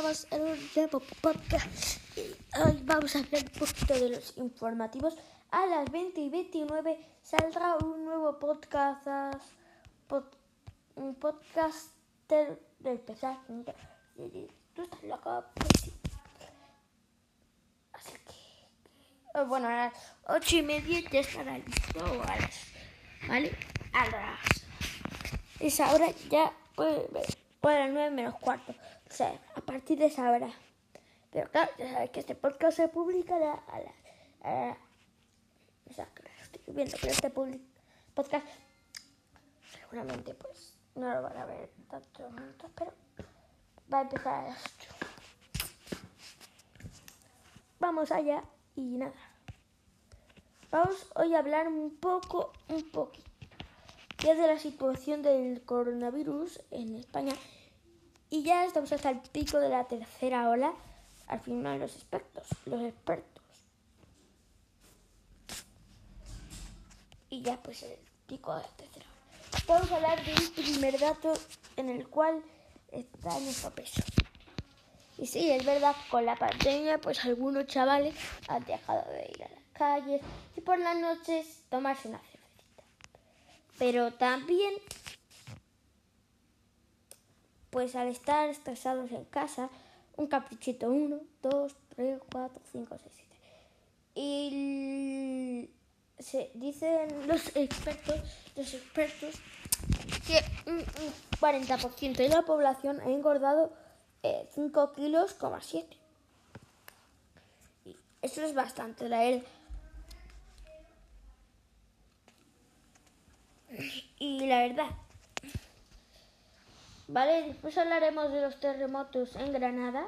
estamos en un nuevo podcast y hoy vamos a hablar un poquito de los informativos. A las 20 y 29 saldrá un nuevo podcast, pod, un podcast de especial. ¿Tú estás? Pues sí. Así que, bueno, a las 8 y media ya estará listo. ¿Vale? A las. Esa hora ya ver por las 9 menos cuarto. Partir de esa hora. Pero claro, ya sabes que este podcast se publicará a la... O sea, estoy viendo, pero este podcast seguramente pues no lo van a ver tantos minutos, pero va a empezar a las 8. Vamos allá y nada. Vamos hoy a hablar un poco, un poquito ya de la situación del coronavirus en España y ya estamos hasta el pico de la tercera ola, al final los expertos, los expertos. Y ya pues el pico de la tercera ola. Vamos a hablar de un primer dato en el cual está nuestro peso. Y sí, es verdad, con la pandemia, pues algunos chavales han dejado de ir a las calles y por las noches tomarse una pero también, pues al estar estresados en casa, un caprichito 1, 2, 3, 4, 5, 6, 7. Y se dicen los expertos, los expertos que un, 40% de la población ha engordado 5 eh, kilos, 7. Y eso es bastante, la verdad. Y la verdad, ¿vale? Después hablaremos de los terremotos en Granada,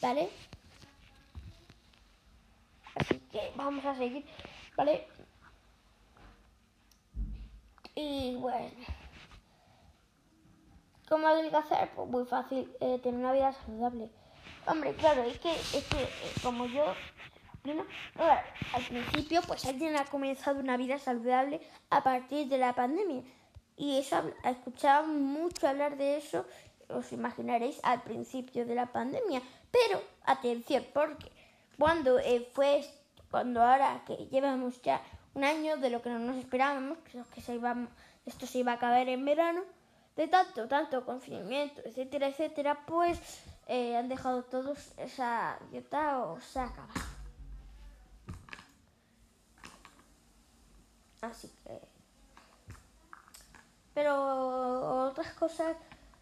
¿vale? Así que vamos a seguir, ¿vale? Y bueno, ¿cómo adelgazar? Pues muy fácil, eh, tener una vida saludable. Hombre, claro, es que, es que eh, como yo al principio, pues alguien ha comenzado una vida saludable a partir de la pandemia. Y eso, escuchado mucho hablar de eso, os imaginaréis, al principio de la pandemia. Pero, atención, porque cuando eh, fue, cuando ahora que llevamos ya un año de lo que no nos esperábamos, que se iba, esto se iba a acabar en verano, de tanto, tanto confinamiento, etcétera, etcétera, pues eh, han dejado todos esa dieta o se ha acabado. Así que... Pero otras cosas,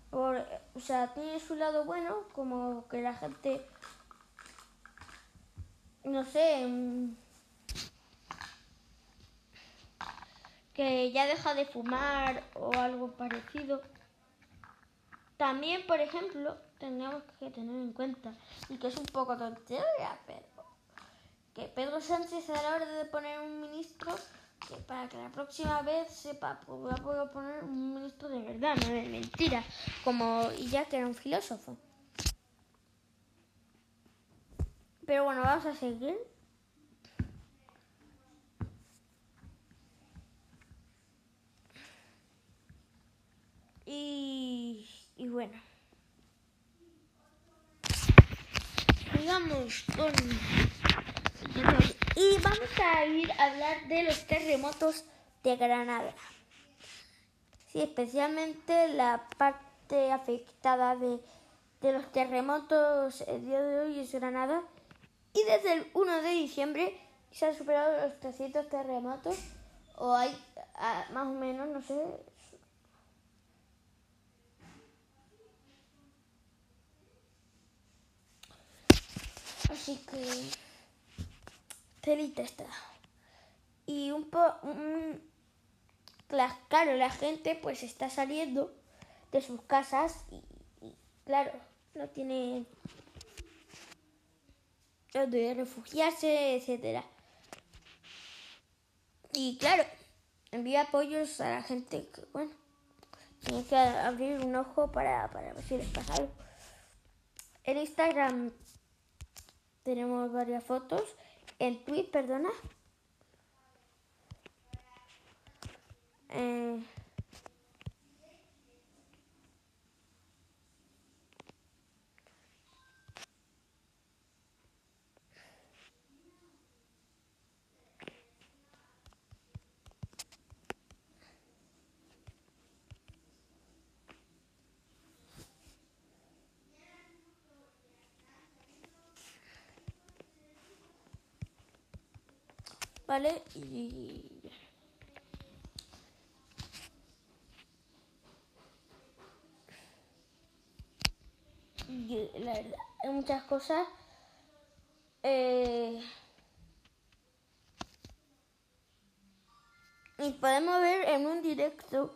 por, o sea, tiene su lado bueno, como que la gente, no sé, mm, que ya deja de fumar o algo parecido. También, por ejemplo, tenemos que tener en cuenta, y que es un poco tontería, pero que Pedro Sánchez a la hora de poner un ministro para que la próxima vez sepa, pues voy a poner un ministro de verdad, no de mentira, como ya que era un filósofo. Pero bueno, vamos a seguir. Y, y bueno. Sigamos con y vamos a ir a hablar de los terremotos de Granada. Sí, especialmente la parte afectada de, los terremotos el día de hoy es Granada. Y desde el 1 de diciembre se han superado los 300 terremotos. O hay más o menos, no sé, Así que está. Y un poco... claro, la gente pues está saliendo de sus casas y, claro, no tiene donde refugiarse, etcétera. Y claro, envía apoyos a la gente que, bueno, tiene que abrir un ojo para, para ver si les pasa algo. En Instagram tenemos varias fotos el tweet, perdona. Eh, ¿vale? Y... la verdad, hay muchas cosas. Eh, y podemos ver en un directo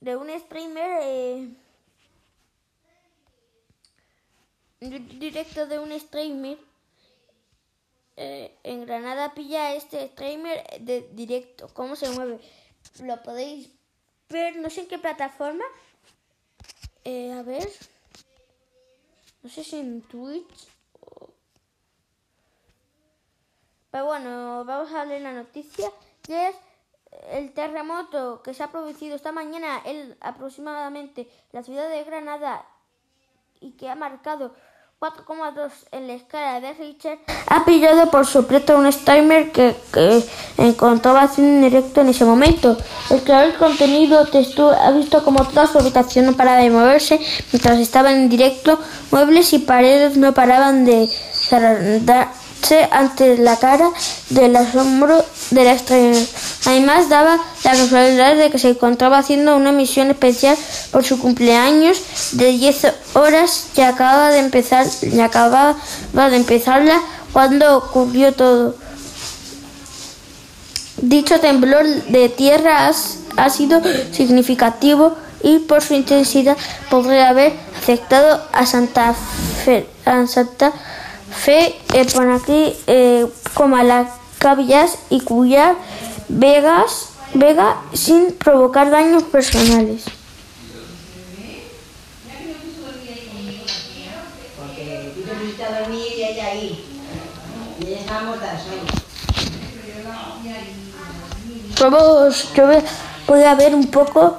de un streamer. Eh, directo de un streamer. Eh, en Granada pilla este streamer de directo. ¿Cómo se mueve? Lo podéis ver, no sé en qué plataforma. Eh, a ver. No sé si en Twitch. o- Pero bueno, vamos a leer la noticia. Que es el terremoto que se ha producido esta mañana en aproximadamente la ciudad de Granada y que ha marcado 4,2 en la escala de Richter, ha pillado por sorpresa un streamer que, que encontraba haciendo un directo en ese momento. El creador del contenido texto ha visto como toda su habitación no paraba de moverse mientras estaba en directo, muebles y paredes no paraban de zarandarse ante la cara del asombro del extraño. Además, daba la casualidad de que se encontraba haciendo una emisión especial por su cumpleaños de 10 horas y acababa de empezar, acababa de empezarla cuando ocurrió todo. Dicho temblor de tierra ha sido significativo y por su intensidad podría haber afectado a Santa Fe, Santa Fe eh, por aquí eh, como a las Cabillas y Cuyar Vegas, Vega sin provocar daños personales. Porque tú te pusiste a dormir y ella ahí. Y ella estaba muerta de sueño. Vamos, yo voy- a ver un poco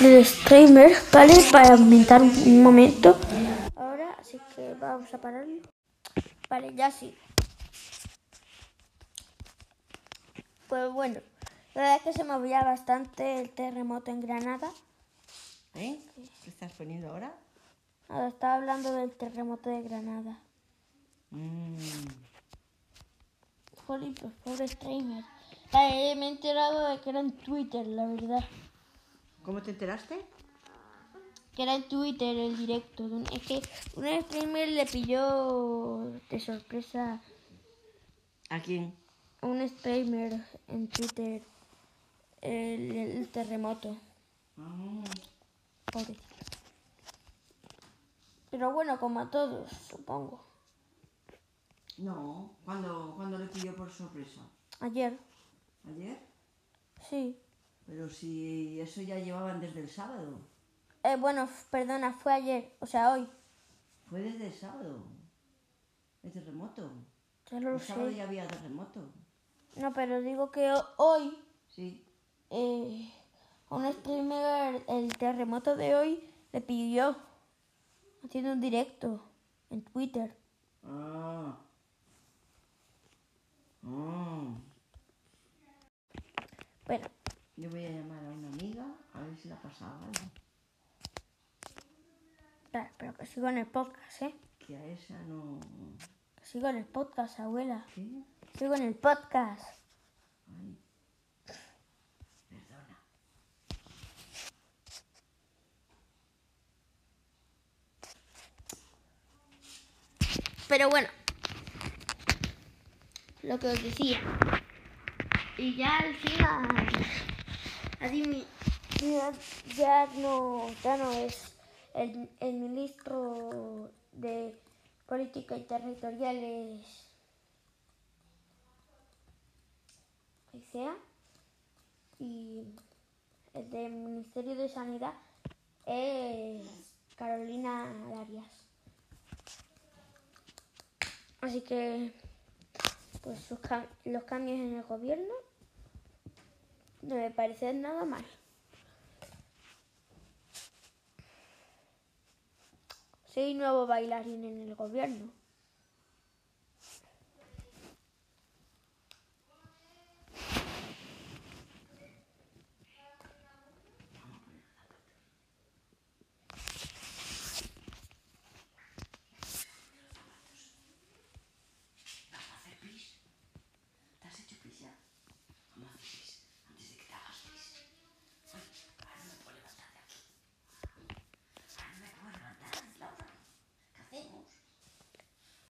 de streamer, ¿vale? Para aumentar un momento. Ahora, así que vamos a pararlo. Vale, ya sí. Pues bueno, la verdad es que se movía bastante el terremoto en Granada. ¿Eh? ¿Qué estás poniendo ahora? Ahora estaba hablando del terremoto de Granada. Mm, Jolín, pues pobre streamer. Vale, me he enterado de que era en Twitter, la verdad. ¿Cómo te enteraste? que era en Twitter el directo. Es que un streamer le pilló de sorpresa ¿A quién? Un streamer en Twitter el, el terremoto. Ah, Pobrecito. Pero bueno, como a todos, supongo. no, ¿cuándo, ¿cuándo le pilló por sorpresa? Ayer, ¿Ayer? sí. Pero si eso ya llevaban desde el sábado. Eh, bueno, perdona, fue ayer, o sea, hoy. Fue desde el sábado. El terremoto. Ya lo El sábado sé. ya había terremoto. No, pero digo que ho- hoy Sí. eh, a un streamer el terremoto de hoy le pidió haciendo un directo en Twitter. Ah. Ah. Bueno, Yo voy a llamar a una amiga a ver si la pasaba algo. claro, pero que sigo en el podcast, ¿eh? Que a esa no. Sigo en el podcast, abuela. ¿Qué? Sigo en el podcast. Ay. Perdona. Pero bueno, lo que os decía. Y ya al final, adimi- ya, ya no, ya no es el, el ministro de Política y Territoriales, sea y el del Ministerio de Sanidad es Carolina Arias. Así que, pues sus los cambios en el gobierno no me parecen nada mal. Soy nuevo bailarín en el gobierno.